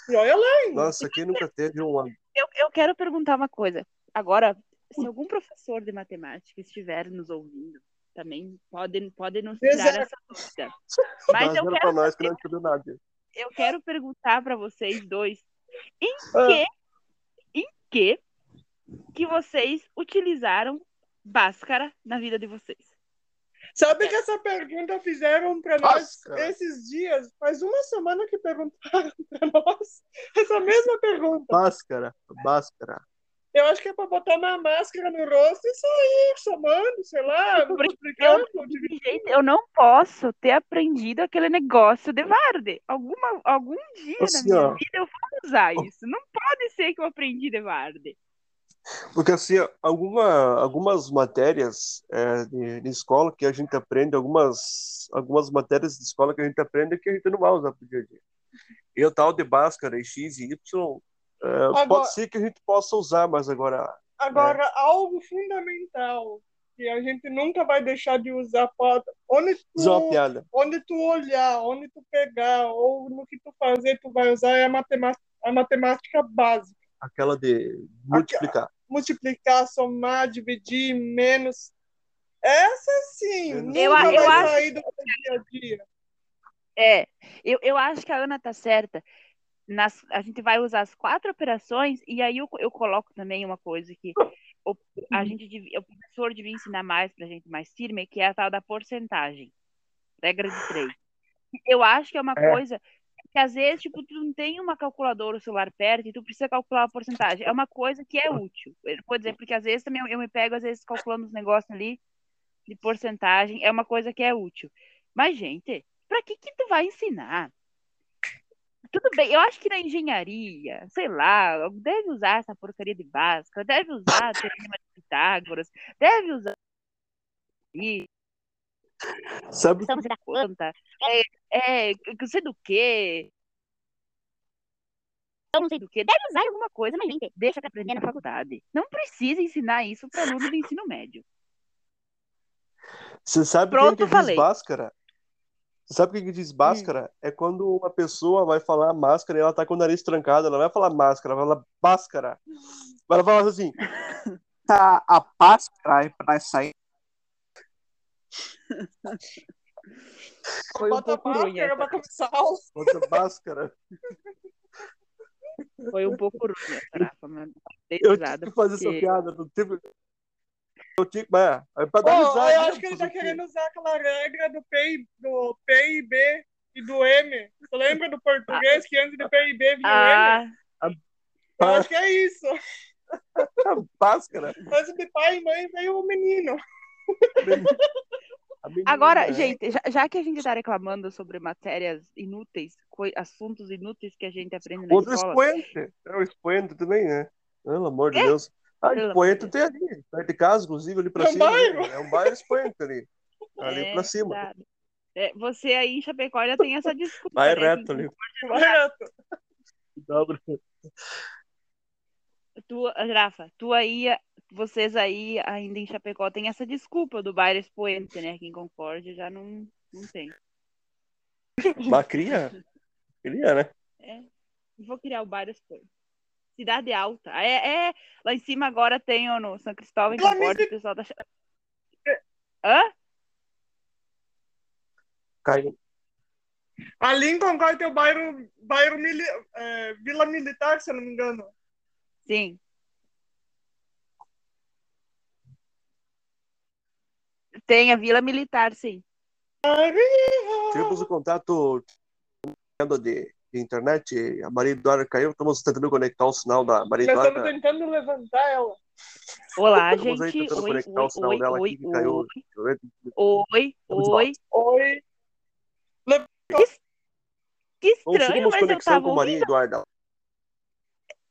E olha lá ainda. Nossa, quem nunca teve uma. Eu, eu quero perguntar uma coisa. Agora, se algum professor de matemática estiver nos ouvindo, também pode, pode nos tirar Exato. essa dúvida. [laughs] Mas eu quero, nós que nada. eu quero perguntar para vocês dois em Ah. que, em que que vocês utilizaram Bhaskara na vida de vocês? Sabe que essa pergunta fizeram pra nós esses dias? Faz uma semana que perguntaram [laughs] pra nós essa mesma pergunta. Báscara, báscara. Eu acho que é pra botar uma máscara no rosto e sair somando, sei lá, multiplicando. dividindo. Gente, eu não posso ter aprendido aquele negócio de Varde. Alguma, algum dia Assim, na minha ó. vida eu vou usar isso. Não pode ser que eu aprendi de Varde. Porque assim, alguma, algumas matérias é, de, de escola que a gente aprende, algumas, algumas matérias de escola que a gente aprende que a gente não vai usar pro dia a dia. E o tal de Bhaskara e X e Y, Agora- pode ser que a gente possa usar, mas agora Agora, algo fundamental que a gente nunca vai deixar de usar pode, onde tu, piada. onde tu olhar, onde tu pegar, ou no que tu fazer, tu vai usar é a matemática, a matemática básica. Aquela de multiplicar. Multiplicar, somar, dividir, menos. Essa sim, Eu- nunca eu vai acho- sair do dia a dia. É, eu, eu acho que a Ana tá certa. Nas, a gente vai usar as quatro operações e aí eu, eu coloco também uma coisa que o, a gente, devia- o professor devia ensinar mais pra gente mais firme, que é a tal da porcentagem. Regra de três. Eu acho que é uma É. coisa que às vezes, tipo, tu não tem uma calculadora ou celular perto e tu precisa calcular a porcentagem. É uma coisa que é útil. Eu vou dizer, porque às vezes também eu, me pego, às vezes, calculando os negócios ali de porcentagem. É uma coisa que é útil. Mas, gente, pra que que tu vai ensinar? Tudo bem, eu acho que na engenharia, sei lá, deve usar essa porcaria de Bhaskara, deve usar teorema de Pitágoras, deve usar Sabe estamos da conta, é, é, eu não sei do que, eu não sei do que, deve usar alguma coisa, mas gente, deixa pra aprender na faculdade. Não precisa ensinar isso para aluno do ensino médio. Você sabe Pronto, quem que falei. diz Bhaskara? Você sabe quem que diz Bhaskara? É quando uma pessoa vai falar máscara e ela tá com o nariz trancado. Ela não vai falar máscara, ela vai falar Bhaskara. Ela fala assim, tá [laughs] a Bhaskara aí pra sair. Foi um Bota a pouco ruim máscara essa. pra começar a aula. outra Bhaskara. Foi um pouco ruim essa, Rafa, mas dei Eu tive que fazer essa porque- piada. Não teve... Eu tinha que... Mas, é pra dar Pô, risada. eu né? acho que ele tá querendo usar aquela regra do P, e- do P e B e do M. Você lembra do português que antes do P e B vinha Ah, o M? Eu acho que é isso. Bhaskara. Antes de pai e mãe veio o menino. A menina, Agora, né? gente, já, já que a gente tá reclamando sobre matérias inúteis, assuntos inúteis que a gente aprende na Outro escola, expoente. É o expoente também, né? Pelo amor de É. Deus. Ah, de tem ali, perto de casa, inclusive, ali pra É um cima. ali. bairro. É um bairro expoente ali. [laughs] Ali é, pra cima. sabe? É, você aí em Chapecó já tem essa desculpa, Vai né? reto ali. Vai reto. [laughs] Dobra. Tu, Rafa, tu aí, vocês aí ainda em Chapecó tem essa desculpa do baile expoente, né? Aqui em Concórdia já não, não tem. Mas cria. [laughs] Cria, né? É, vou criar o baile expoente. Cidade Alta. É, é, lá em cima agora tem ó, no São Cristóvão em me- o pessoal tá... Hã? Cai. Ali em Concórdia tem o bairro, bairro mili, é, Vila Militar, se eu não me engano. Sim. Tem a Vila Militar, sim. Temos o contato de, de internet. A Maria Eduarda caiu. Estamos tentando conectar o sinal da Maria Nós estamos Eduarda. tentando levantar ela. Olá, Estamos aí gente. tentando Oi, conectar oi, o sinal oi, dela oi, aqui que caiu. oi, oi, oi. Oi. Que estranho, Conseguimos mas eu conexão tava com Maria ouvindo, Eduarda.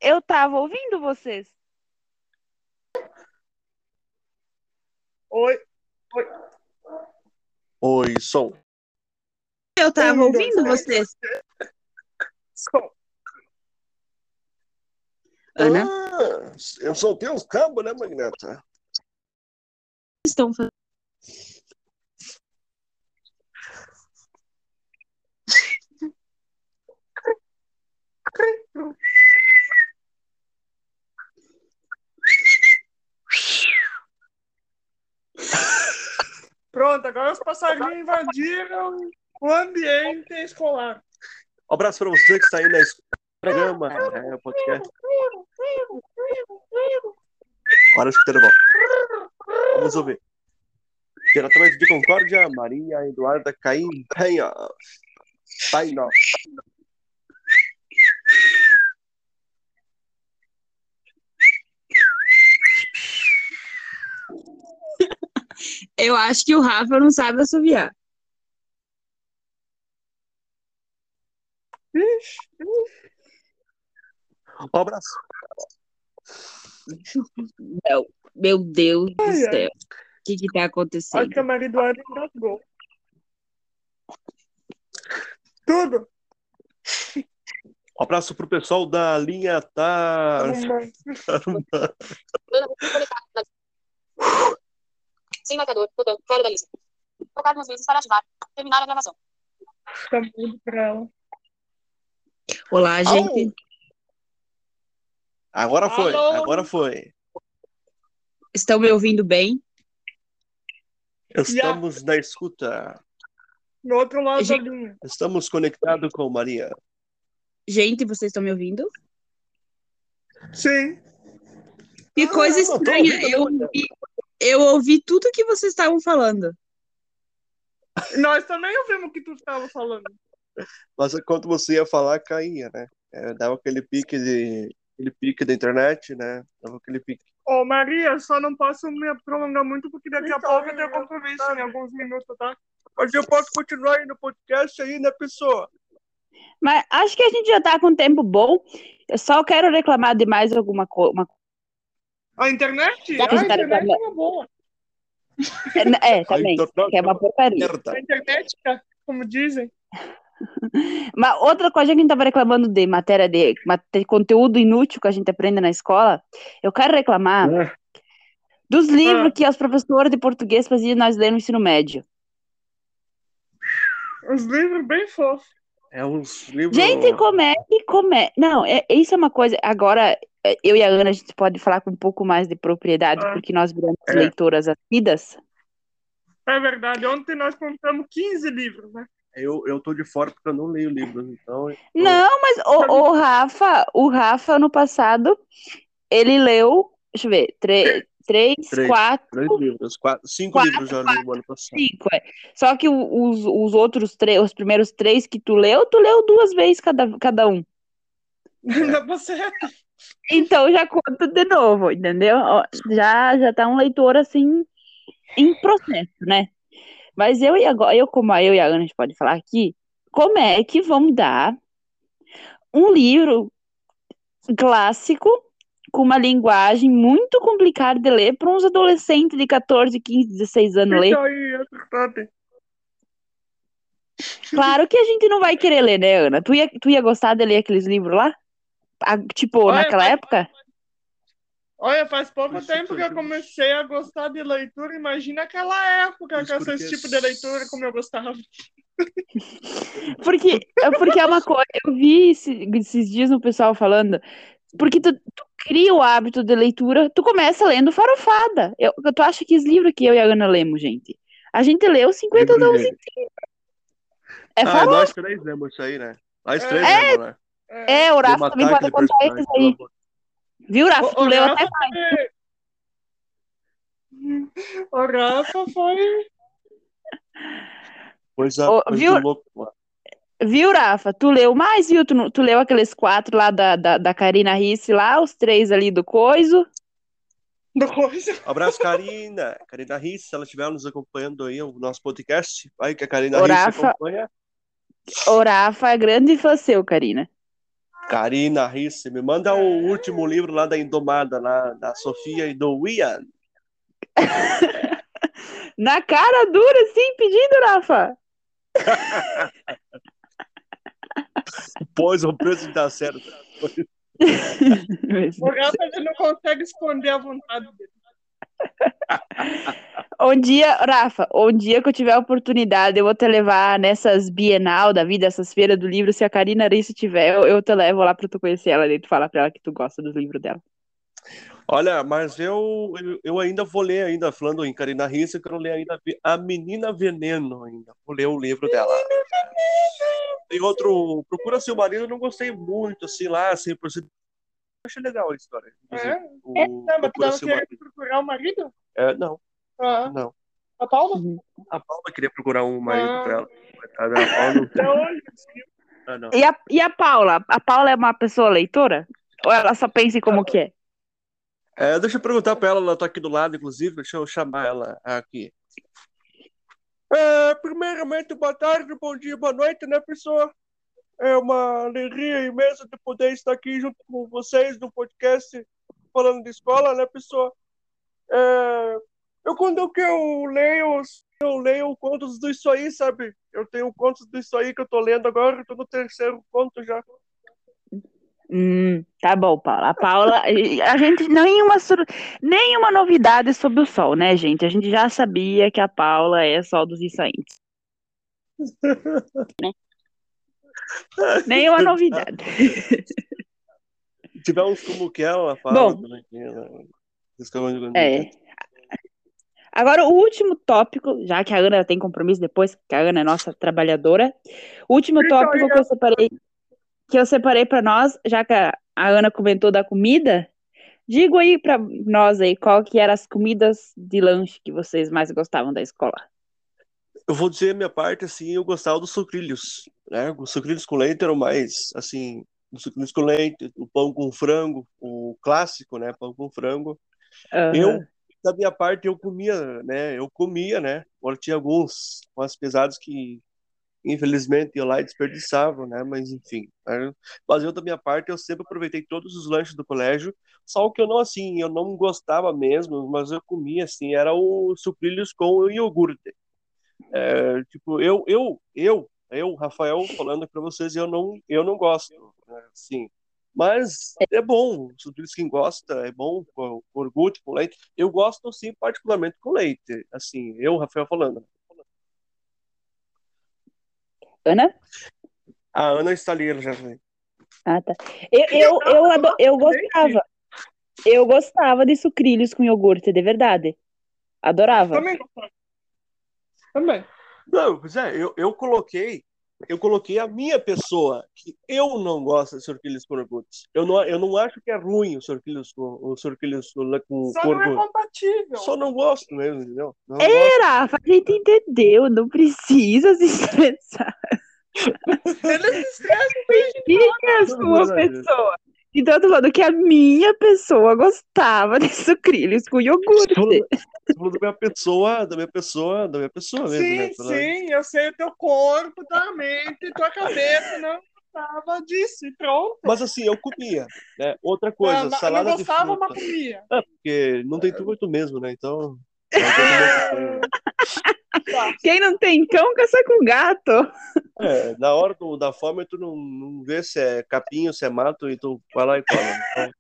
eu tava ouvindo vocês. Oi. Oi, som. Eu tava ouvindo vocês. Ana? Ah, eu soltei os cabos, né, Magneta? Estão fazendo. Pronto, agora os passarinhos invadiram o ambiente escolar. Um abraço para você que está aí na escuta do programa, é, podcast. Agora escutando bom. Vamos ouvir. Diretamente de Concórdia, Maria Eduarda Caim Penha. Paina. Eu acho que o Rafa não sabe assoviar. Um abraço. Não, meu Deus do Ai, ai. céu. O que que tá Acho acontecendo? que a Maria Eduarda engasgou. Tudo. Um abraço pro pessoal da linha tá. Sem marcador, botão, fora da lista. Tocar duas vezes para ativar. Terminar a gravação. Tá mudo pra ela. Olá, gente. Agora foi, Alô? agora foi. Estão me ouvindo bem? Estamos na escuta. No outro lado Gente- da linha. Estamos conectados com Maria. Gente, vocês estão me ouvindo? Sim. Que Ah, coisa estranha. ouvindo, Eu ouvi, eu ouvi tudo que vocês estavam falando. Nós também ouvimos o que tu estava falando. Mas enquanto você ia falar, caía, né? É, dava aquele pique de. Aquele pique da internet, né? Dava aquele pique. Ô, Maria, só não posso me prolongar muito porque daqui a pouco eu tenho compromisso em alguns minutos, tá? Mas eu posso continuar aí no podcast aí, né, pessoa? Mas acho que a gente já tá com tempo bom. Eu só quero reclamar de mais alguma coisa. A internet? Já a tá internet reclamando. é uma boa. É, também. internet Que é uma porcaria. merda. A internet, como dizem. [laughs] Mas outra coisa que a gente tava reclamando de matéria de, mate- conteúdo inútil que a gente aprende na escola, eu quero reclamar É. dos livros Ah. que as professoras de português faziam nós ler no ensino médio. Os livros bem fofos. É uns livros. Gente, como é que como é? Não, é, isso é uma coisa. Agora, é, eu e a Ana, a gente pode falar com um pouco mais de propriedade, Ah. porque nós viramos É. leitoras assíduas. É verdade. Ontem nós contamos 15 livros, né? Eu, eu tô de fora porque eu não leio livros, então. Não, mas o, o Rafa, o Rafa, ano passado, ele leu, deixa eu ver, tre- três, Três. quatro, Três livros. Quatro, cinco Quatro, livros já no ano passado. cinco. é. Só que os, os outros três, os primeiros três que tu leu, tu leu duas vezes cada, cada um. Não dá pra ser. Então já conta de novo, entendeu? Já, já tá um leitor assim em processo, né? Mas eu e agora, eu como a eu e a Ana a gente pode falar aqui, como é que vamos dar um livro clássico com uma linguagem muito complicada de ler para uns adolescentes de 14, 15, 16 anos ler? Claro que a gente não vai querer ler, né, Ana? Tu ia, tu ia gostar de ler aqueles livros lá? Tipo, Olha, naquela mas- época? Olha, faz pouco Isso tempo que eu comecei a gostar de leitura. Imagina aquela época Isso com esse tipo de leitura como eu gostava. [laughs] Porque, é porque é uma coisa, eu vi esse- esses dias no pessoal falando, porque tu, tu cria o hábito de leitura, tu começa lendo farofada. Eu, tu acha que esse livro que eu e a Ana lemos, gente? A gente leu 50 Livro tons de- inteiros. É Ah, nós três lemos isso aí, né? Nós três É. lemos, né? É, o De Rafa também pode contar esses aí. pelo Viu, Rafa? O, Tu o leu Rafa até foi... O Rafa foi... Coisa, Ô, coisa viu? de louco, mano. Viu, Rafa? Tu leu mais, viu? Tu, tu leu aqueles quatro lá da, da, da Karina Risse lá, os três ali do Coiso. do coisa. Abraço, Karina. Karina Risse, se ela estiver nos acompanhando aí, o nosso podcast. Vai que a Karina Risse Rafa. acompanha. O Rafa é grande fã seu, Karina. Karina Risse, me manda o último livro lá da Indomada, lá, da Sofia e do Ian. [laughs] Na cara dura, sim, pedindo, Rafa. [laughs] Pois o preço dá certo. [laughs] O Rafa não consegue esconder a vontade dele. [laughs] Um dia, Rafa, um dia que eu tiver a oportunidade, eu vou te levar nessas Bienal da vida, essas feiras do livro. Se a Karina Risse tiver, eu, eu te levo lá pra tu conhecer ela e tu falar pra ela que tu gosta dos livros dela. Olha, mas eu, eu, ainda vou ler, ainda falando em Karina Risse, eu quero ler ainda A Menina Veneno ainda. Vou ler o livro dela. Tem outro, Procura Seu Marido, eu não gostei muito, assim, lá, 100%. Achei legal a história. É? O Não, mas tu Procura não Seu queria Marido. procurar o marido? É, não, Ah, não. a Paula? A Paula queria procurar um marido Ah. pra ela. A Paula hoje. ah, não. E a, e a Paula? A Paula é uma pessoa leitora? Ou ela só pensa em como que é? É, deixa eu perguntar pra ela, ela tá aqui do lado, inclusive, deixa eu chamar ela aqui. É, primeiramente, boa tarde, bom dia, boa noite, né, pessoa? É uma alegria imensa de poder estar aqui junto com vocês no podcast falando de escola, né, pessoa? É, eu quando eu, que eu leio, eu leio contos do Isso Aí, sabe? Eu tenho contos do Isso Aí que eu tô lendo agora, tô no terceiro conto já. Hum, tá bom, Paula. A Paula, a gente nenhuma, nenhuma novidade sobre o sol, né, gente? A gente já sabia que a Paula é sol dos insaintes. [laughs] Né? Nenhuma novidade. Tivemos como que ela fala Bom. É. Agora, o último tópico, já que a Ana tem compromisso depois, que a Ana é nossa trabalhora. O último Então, tópico que eu separei, que eu separei para nós, já que a, a Ana comentou da comida, digo aí para nós aí qual que eram as comidas de lanche que vocês mais gostavam da escola. Eu vou dizer a minha parte, assim, eu gostava dos sucrilhos, né? Os sucrilhos com leite eram mais, assim, os sucrilhos com leite, o pão com frango, o clássico, né? Pão com frango. Aham. Eu, da minha parte, eu comia, né? Eu comia, né? Agora tinha alguns mais pesados que, infelizmente, eu lá desperdiçava, né? Mas, enfim. né? Mas eu, da minha parte, eu sempre aproveitei todos os lanches do colégio, só que eu não, assim, eu não gostava mesmo, mas eu comia, assim, era o sucrilhos com iogurte. É, tipo, eu, eu, eu, eu, Rafael, falando para vocês, eu não, eu não gosto, né, assim. Mas é bom, sucrilhos quem gosta, é bom com, com iogurte, com leite. Eu gosto, sim, particularmente com leite. Assim, eu, Rafael, falando. Ana? A Ana está ali, ela já vem. Ah, tá. Eu, eu, eu, ado- eu gostava. Eu gostava de sucrilhos com iogurte, de verdade. Adorava. Também gostava. Também. Não, pois é, eu, eu coloquei, eu coloquei a minha pessoa, que eu não gosto de sucrilhos com iogurte. Eu não, eu não acho que é ruim os sucrilhos com, os sucrilhos com, com, Só com não é compatível. Só não gosto mesmo, entendeu? Não É, gosto. Rafa, a gente entendeu, não precisa se estressar. Eles se estressam. Fica a sua verdade. pessoa. Então, eu tô falando que a minha pessoa gostava [laughs] de sucrilhos com iogurte. Falando, falando da minha pessoa, da minha pessoa, da minha pessoa mesmo, né? Sim, Pela- sim, eu sei o teu corpo, tua mente, tua cabeça não gostava disso. E pronto. Mas assim, eu comia, né? Outra coisa, não, não salada de gostava, fruta. mas comia. É, porque não tem tudo mesmo, né? Então. não tem muito- Quem não tem cão, caça com gato. É, na hora do, da fome, tu não, não vê se é capinho, se é mato, e tu vai lá e come. Então,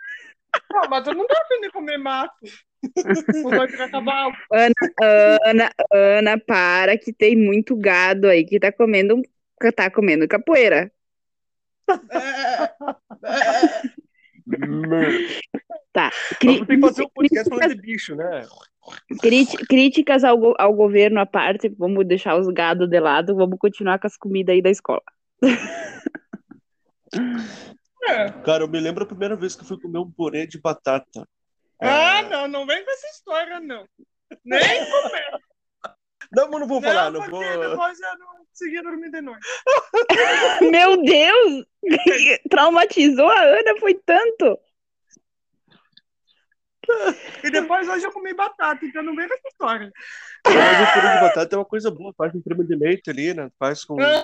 Não, mas eu não tô afim de comer mato. Vai cavalo. Ana, Ana, para que tem muito gado aí que tá comendo, tá comendo capoeira. [laughs] Tá. Cri- ter que fazer um podcast falando de bicho, né? Críticas ao, go- ao governo à parte, vamos deixar os gados de lado, vamos continuar com as comidas aí da escola. É. Cara, eu me lembro a primeira vez que eu fui comer um purê de batata. Ah, não, não vem com essa história, não. Nem comer. Não, mas não vou falar, não vou. depois eu não consegui dormir de noite. [laughs] Meu Deus! [laughs] Traumatizou a Ana, foi tanto. E depois hoje eu comi batata, então não vem com essa história. Mas o purê de batata é uma coisa boa, faz com creme de leite ali, né? Faz com. É,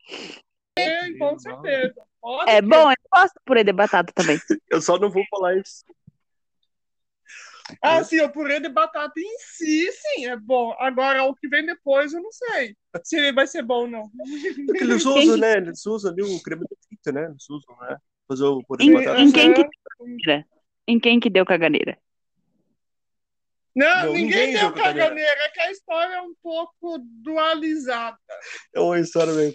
com certeza. Pode É ter. bom, eu gosto de purê de batata também. [laughs] Eu só não vou falar isso. Ah, sim, o purê de batata em si, sim, é bom. Agora, o que vem depois, eu não sei se ele vai ser bom ou não. Porque eles usam, né? Eles usam ali o creme de leite, né? Eles usam, né? Fazer o purê de Em, batata. em quem que deu caganeira? Em quem que deu caganeira? Não, Não, ninguém, ninguém deu caganeira. caganeira. É que a história é um pouco dualizada, É uma história bem.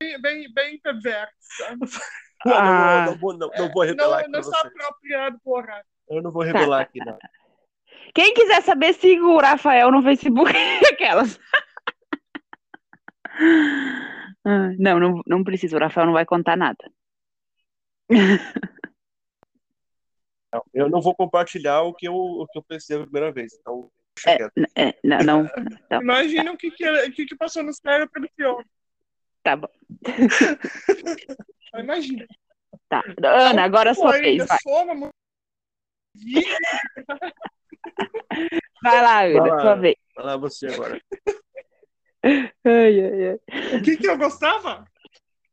bem, bem, bem perversa. Ah, não, vou- não, vou- não, não vou Não, revelar aqui não pra está apropriado por horário. Eu não vou revelar aqui, não. [laughs] Quem quiser saber, siga o Rafael no Facebook. [laughs] Aquelas. Não, não, não precisa. O Rafael não vai contar nada. Não, Eu não vou compartilhar o que eu, o que eu pensei a primeira vez. Então, É, é, não, não, [laughs] não. Imagina o que, que, o que, que passou no cérebro desse homem. Tá bom. Imagina. Tá. Ana, agora é a sua vez. Vai, soma. Vai lá, Ana, Vai lá. sua vez. Vai lá você agora. Ai, ai, ai. O que, que eu gostava?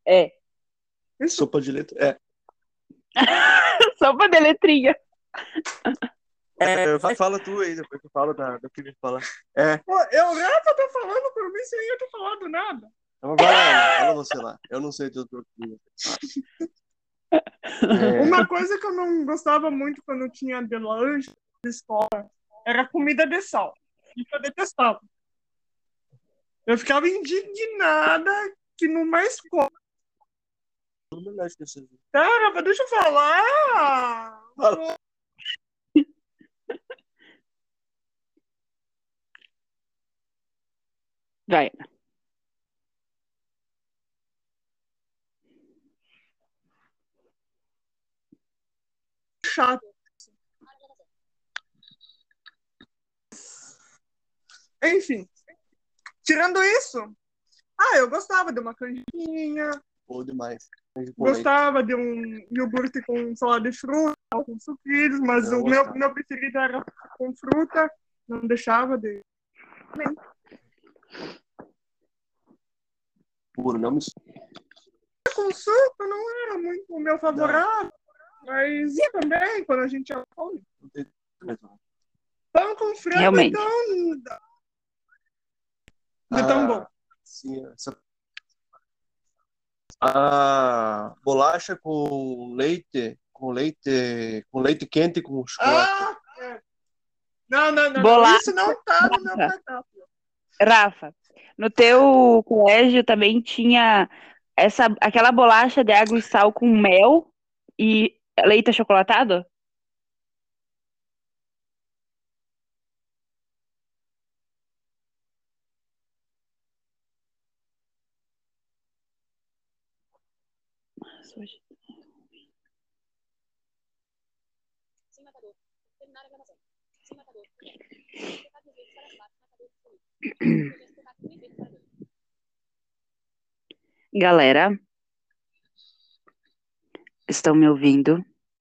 É. Sopa de letra. É. Sopa de letrinha. É, [laughs] vai, fala tu aí, depois tu fala da, do que me fala. É, Pô, eu, Rafa tá falando por mim sem eu ter falado nada. então vai lá, fala você lá. Eu não sei tudo. É, Uma coisa que eu não gostava muito quando eu tinha de lanche de escola era comida de sal. Isso eu detestava. Eu ficava indignada que numa escola. não me lembro desse- Cara, mas deixa eu falar. Fala. Vai. Enfim, tirando isso, ah, eu gostava de uma canjinha, Bom demais. Gostava de um iogurte com salada de fruta, ou com sucrilhos, mas Eu o meu, gostava. meu preferido era com fruta, não deixava de. Puro, não me Com suco não era muito o meu favorável, mas ia também quando a gente ia fome. Pão com frango, Realmente. então. Não é tão Ah, bom. Sim, essa... A bolacha com leite, com leite, com leite quente com chocolate. Ah, é. Não, não, não. Bolacha. Isso não tá no meu cardápio. Rafa, no teu colégio também tinha essa, aquela bolacha de água e sal com mel e leite achocolatado? Sem matador. Terminar a gravação. Sem matador. Matador. Galera, estão me ouvindo?